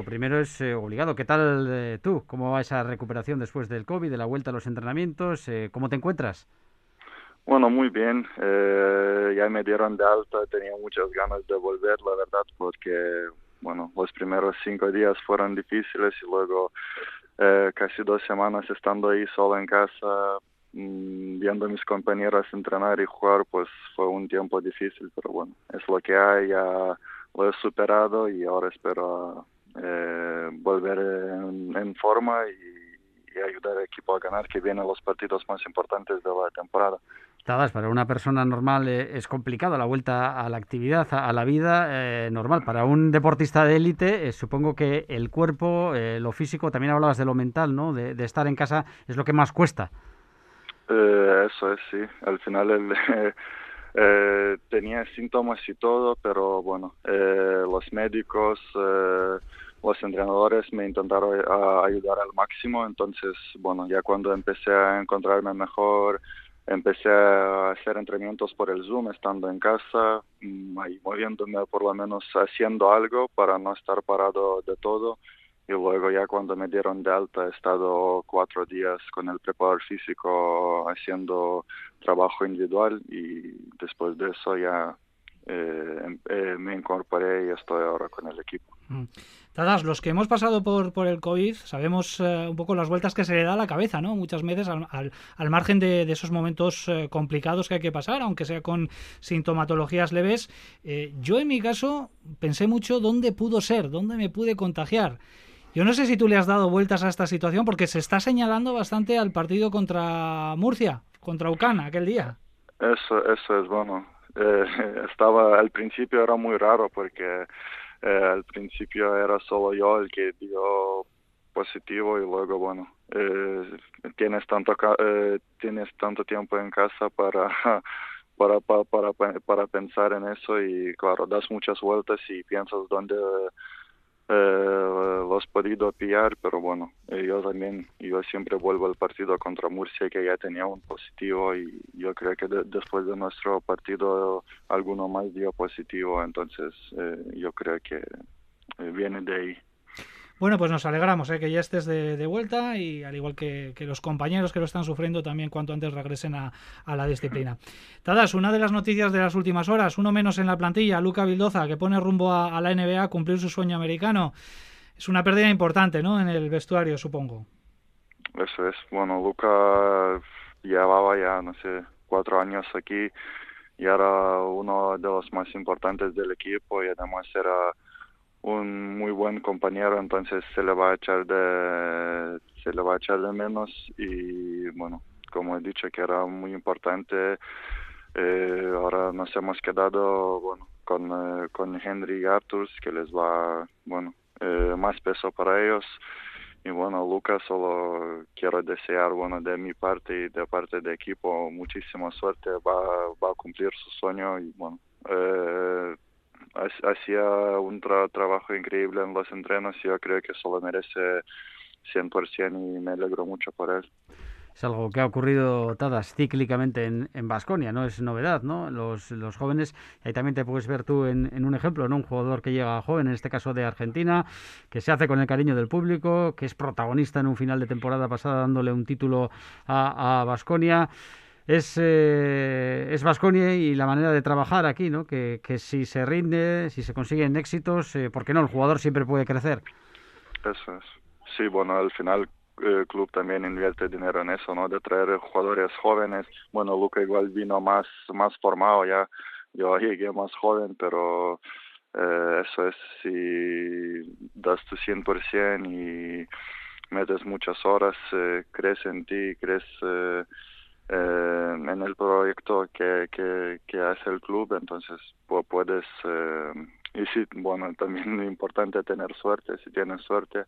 lo primero es obligado. ¿Qué tal tú? ¿Cómo va esa recuperación después del COVID, de la vuelta a los entrenamientos? ¿Cómo te encuentras? Bueno, muy bien. ya me dieron de alta, tenía muchas ganas de volver, la verdad, porque bueno, los primeros cinco días fueron difíciles y luego eh, casi dos semanas estando ahí solo en casa, mmm, viendo a mis compañeras entrenar y jugar, pues fue un tiempo difícil, pero bueno, es lo que hay, ya lo he superado y ahora espero eh, volver en, en forma y, y, ayudar al equipo a ganar, que vienen los partidos más importantes de la temporada. Tadas, para una persona normal eh, es complicado la vuelta a la actividad, a, la vida eh, normal. Para un deportista de élite, eh, supongo que el cuerpo, lo físico, también hablabas de lo mental, ¿no? De, estar en casa es lo que más cuesta. eso es, sí. Al final el, tenía síntomas y todo, pero bueno, los médicos, los entrenadores me intentaron ayudar al máximo. Entonces, bueno, ya cuando empecé a encontrarme mejor empecé a hacer entrenamientos por el Zoom estando en casa, mm, ahí moviéndome por lo menos haciendo algo para no estar parado de todo. Y luego ya cuando me dieron de alta he estado cuatro días con el preparador físico haciendo trabajo individual y después de eso ya eh, em, eh, me incorporé y estoy ahora con el equipo. Mm. Tadas, los que hemos pasado por, el COVID sabemos eh, un poco las vueltas que se le da a la cabeza, ¿no? Muchas veces al, al, margen de, de, esos momentos eh, complicados que hay que pasar, aunque sea con sintomatologías leves. Eh, yo en mi caso pensé mucho dónde pudo ser, dónde me pude contagiar. Yo no sé si tú le has dado vueltas a esta situación porque se está señalando bastante al partido contra Murcia, contra Ucana aquel día. Eso, eso es bueno. estaba al principio era muy raro porque eh, al principio era solo yo el que dio positivo y luego bueno eh, tienes tanto eh, tienes tanto tiempo en casa para para, para para para pensar en eso y claro das muchas vueltas y piensas dónde eh, los podido pillar, pero bueno, eh, yo también, yo siempre vuelvo al partido contra Murcia que ya tenía un positivo y yo creo que después de nuestro partido alguno más dio positivo, entonces eh, yo creo que eh, viene de ahí. Bueno, pues nos alegramos ¿eh? que ya estés de, vuelta y al igual que, los compañeros que lo están sufriendo también cuanto antes regresen a, la disciplina. Tadas, una de las noticias de las últimas horas, uno menos en la plantilla, Luca Vildoza, que pone rumbo a, la NBA a cumplir su sueño americano. Es una pérdida importante, ¿no? En el vestuario, supongo. Eso es. Bueno, Luca llevaba ya, no sé, cuatro años aquí y era uno de los más importantes del equipo y además era un muy buen compañero, entonces se le va a echar de se le va a echar de menos y bueno, como he dicho que era muy importante, eh, ahora nos hemos quedado bueno con, eh, con Henry y Arthur que les va bueno eh, más peso para ellos. Y bueno Lucas solo quiero desear bueno de mi parte y de parte del equipo muchísima suerte. Va, va a cumplir su sueño y bueno eh, hacía un trabajo increíble en los entrenos y yo creo que solo merece 100% y me alegro mucho por él. Es algo que ha ocurrido, Tadas, cíclicamente en Vasconia, no es novedad, ¿no? Los, los jóvenes, ahí también te puedes ver tú en, un ejemplo, ¿no? Un jugador que llega joven, en este caso de Argentina, que se hace con el cariño del público, que es protagonista en un final de temporada pasada dándole un título a Vasconia es eh, es Vasconia y la manera de trabajar aquí, ¿no? Que, que si se rinde, si se consiguen éxitos, eh, ¿por qué no? El jugador siempre puede crecer. Eso es. Sí, bueno, al final el club también invierte dinero en eso, ¿no? De traer jugadores jóvenes. Bueno, Luca igual vino más más formado ya. Yo llegué más joven, pero eh, eso es si das tu 100% y metes muchas horas, eh, crees en ti, crees eh, en el proyecto que, que, que, hace el club, entonces puedes, eh, y sí, bueno, también es importante tener suerte, si tienes suerte,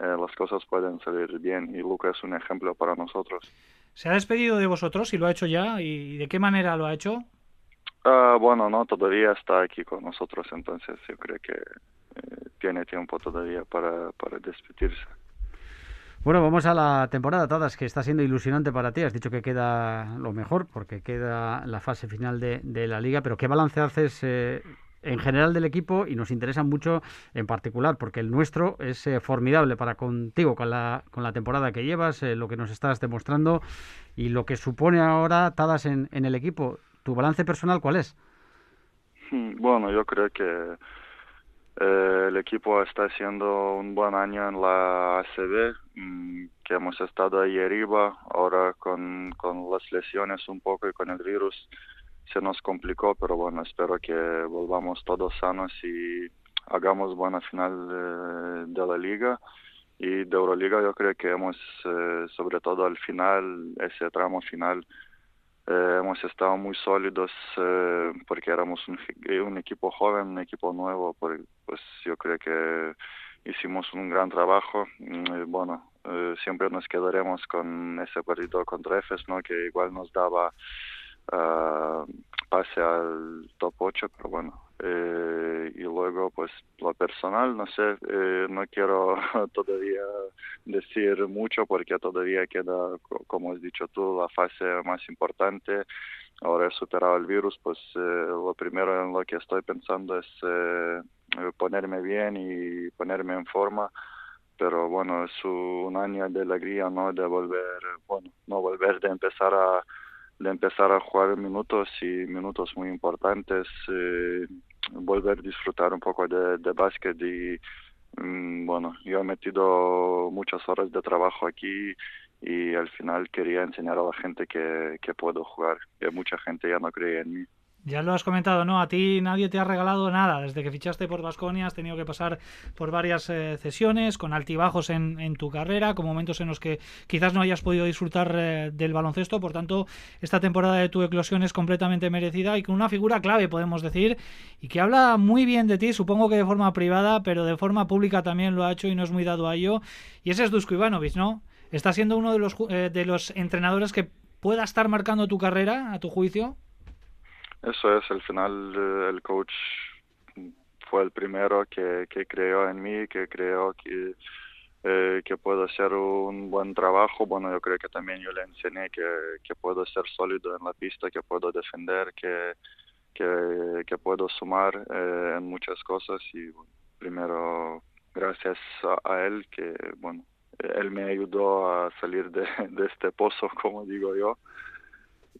eh, las cosas pueden salir bien y Luca es un ejemplo para nosotros. ¿Se ha despedido de vosotros y lo ha hecho ya? ¿Y de qué manera lo ha hecho? Uh, bueno, no, todavía está aquí con nosotros, entonces yo creo que eh, tiene tiempo todavía para, para despedirse. Bueno, vamos a la temporada, Tadas, que está siendo ilusionante para ti. Has dicho que queda lo mejor, porque queda la fase final de, la liga, pero ¿qué balance haces eh, en general del equipo y nos interesan mucho en particular, porque el nuestro es eh, formidable para contigo, con la, con la temporada que llevas, eh, lo que nos estás demostrando y lo que supone ahora Tadas en, en el equipo. ¿Tu balance personal cuál es? Hmm, bueno, yo creo que eh, el equipo está haciendo un buen año en la ACB, mm, que hemos estado ahí arriba, ahora con, con las lesiones un poco y con el virus se nos complicó, pero bueno, espero que volvamos todos sanos y hagamos buena final de, la liga. Y de Euroliga yo creo que hemos, eh, sobre todo al final, ese tramo final, eh, hemos estado muy sólidos eh, porque éramos un, equipo joven, un equipo nuevo, pues yo creo que hicimos un gran trabajo. Y bueno, eh, siempre nos quedaremos con ese partido contra EFES, ¿no? que igual nos daba uh, pase al top 8, pero bueno. Eh, y luego, pues lo personal, no sé, eh, no quiero todavía decir mucho porque todavía queda, como has dicho tú, la fase más importante. Ahora he superado el virus, pues eh, lo primero en lo que estoy pensando es eh, ponerme bien y ponerme en forma pero bueno, es un año de alegría, ¿no? De volver, bueno, no volver, de empezar a de empezar a jugar minutos y minutos muy importantes, eh, volver a disfrutar un poco de, de básquet y mm, bueno, yo he metido muchas horas de trabajo aquí y al final quería enseñar a la gente que, que puedo jugar, que mucha gente ya no creía en mí. Ya lo has comentado, ¿no? A ti nadie te ha regalado nada. Desde que fichaste por Vasconia has tenido que pasar por varias eh, cesiones, con altibajos en, tu carrera, con momentos en los que quizás no hayas podido disfrutar eh, del baloncesto. Por tanto, esta temporada de tu eclosión es completamente merecida y con una figura clave, podemos decir, y que habla muy bien de ti, supongo que de forma privada, pero de forma pública también lo ha hecho y no es muy dado a ello. Y ese es Dusko Ivanovic, ¿no? Está siendo uno de los, eh, de los entrenadores que pueda estar marcando tu carrera, a tu juicio. Eso es, al final eh, el coach fue el primero que, que en mí, que que, eh, que puedo hacer un buen trabajo. Bueno, yo creo que también yo le enseñé que, puedo ser sólido en la pista, que puedo defender, que, puedo sumar eh, en muchas cosas. Y primero, gracias a, él, que bueno, él me ayudó a salir de este pozo, como digo yo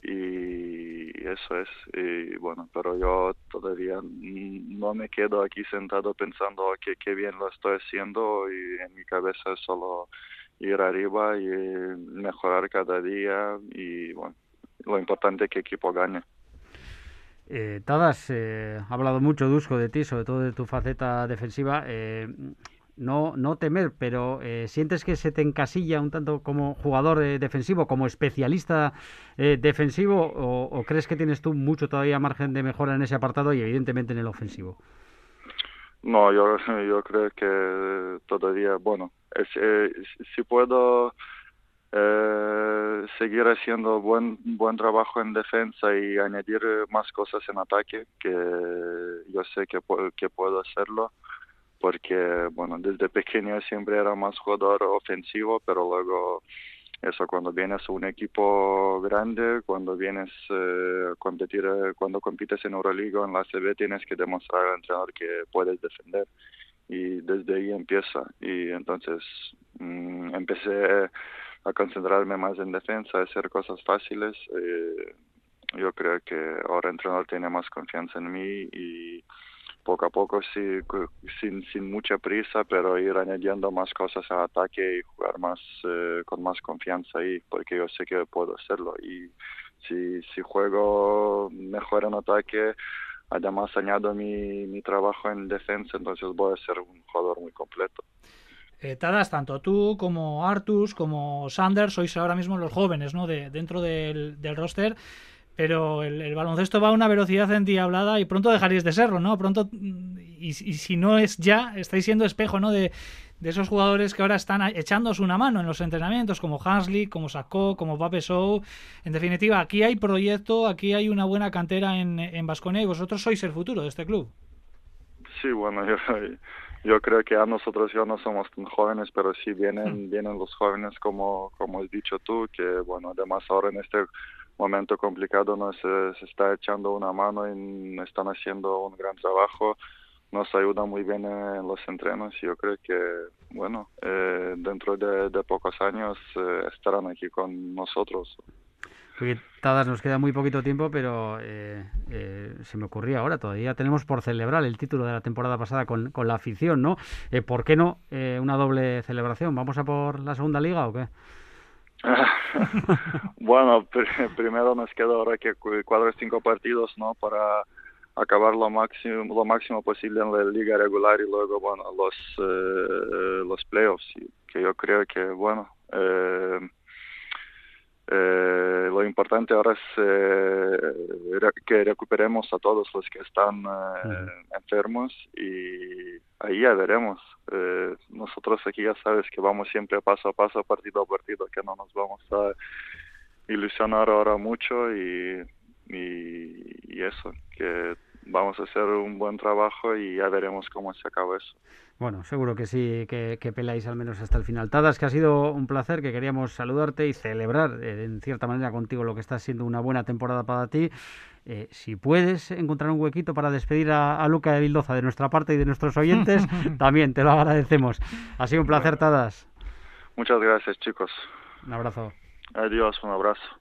y eso es y bueno pero yo todavía no me quedo aquí sentado pensando que qué bien lo estoy haciendo y en mi cabeza es solo ir arriba y mejorar cada día y bueno lo importante es que equipo gane eh, Tadas, eh, ha hablado mucho Dusko de ti, sobre todo de tu faceta defensiva. Eh, no, no temer, pero eh, ¿sientes que se te encasilla un tanto como jugador eh, defensivo, como especialista eh, defensivo, o, crees que tienes tú mucho todavía margen de mejora en ese apartado y evidentemente en el ofensivo? No, yo, yo creo que todavía, bueno, eh, si puedo seguir haciendo buen buen trabajo en defensa y añadir más cosas en ataque, que yo sé que, que puedo hacerlo porque, bueno, desde pequeño siempre era más jugador ofensivo, pero luego eso cuando vienes a un equipo grande, cuando vienes eh, competir, cuando compites en Euroliga o en la CB, tienes que demostrar al entrenador que puedes defender. Y desde ahí empieza. Y entonces mmm, empecé a concentrarme más en defensa, a hacer cosas fáciles. Eh, yo creo que ahora el entrenador tiene más confianza en mí y poco a poco sí, sin, sin mucha prisa, pero ir añadiendo más cosas al ataque y jugar más eh, con más confianza ahí, porque yo sé que puedo hacerlo. Y si, si juego mejor en ataque, además añado mi, mi trabajo en defensa, entonces voy a ser un jugador muy completo. Eh, Tadas, tanto tú como Artus, como Sanders, sois ahora mismo los jóvenes ¿no? de, dentro del, del roster pero el, el, baloncesto va a una velocidad endiablada y pronto dejaréis de serlo, ¿no? Pronto, y, y, si no es ya, estáis siendo espejo, ¿no? De, de esos jugadores que ahora están echándose una mano en los entrenamientos, como Hansley, como Sacco, como Pape Show. En definitiva, aquí hay proyecto, aquí hay una buena cantera en Vasconia y vosotros sois el futuro de este club. Sí, bueno, yo, yo creo que a nosotros ya no somos tan jóvenes, pero sí vienen, vienen los jóvenes como, como has dicho tú, que bueno, además ahora en este momento complicado nos está echando una mano y están haciendo un gran trabajo nos ayuda muy bien en los entrenos y yo creo que bueno dentro de, de, pocos años estarán aquí con nosotros Tadas, nos queda muy poquito tiempo, pero eh, eh, se me ocurría ahora, todavía tenemos por celebrar el título de la temporada pasada con, con la afición, ¿no? Eh, ¿Por qué no una doble celebración? ¿Vamos a por la segunda liga o qué? bueno, primero nos queda ahora que o cinco partidos, ¿no? Para acabar lo máximo lo máximo posible en la liga regular y luego bueno los los playoffs que yo creo que bueno eh, eh, lo importante ahora es eh, que recuperemos a todos los que están eh, enfermos y ahí ya veremos. Eh, nosotros aquí ya sabes que vamos siempre paso a paso, partido a partido, que no nos vamos a ilusionar ahora mucho y, y, y eso, que vamos a hacer un buen trabajo y ya veremos cómo se acaba eso. Bueno, seguro que sí, que, que, peláis al menos hasta el final. Tadas, que ha sido un placer, que queríamos saludarte y celebrar eh, en cierta manera contigo lo que está siendo una buena temporada para ti. Eh, si puedes encontrar un huequito para despedir a, Luca de Vildoza de nuestra parte y de nuestros oyentes, también te lo agradecemos. Ha sido un placer, Tadas. Muchas gracias, chicos. Un abrazo. Adiós, un abrazo.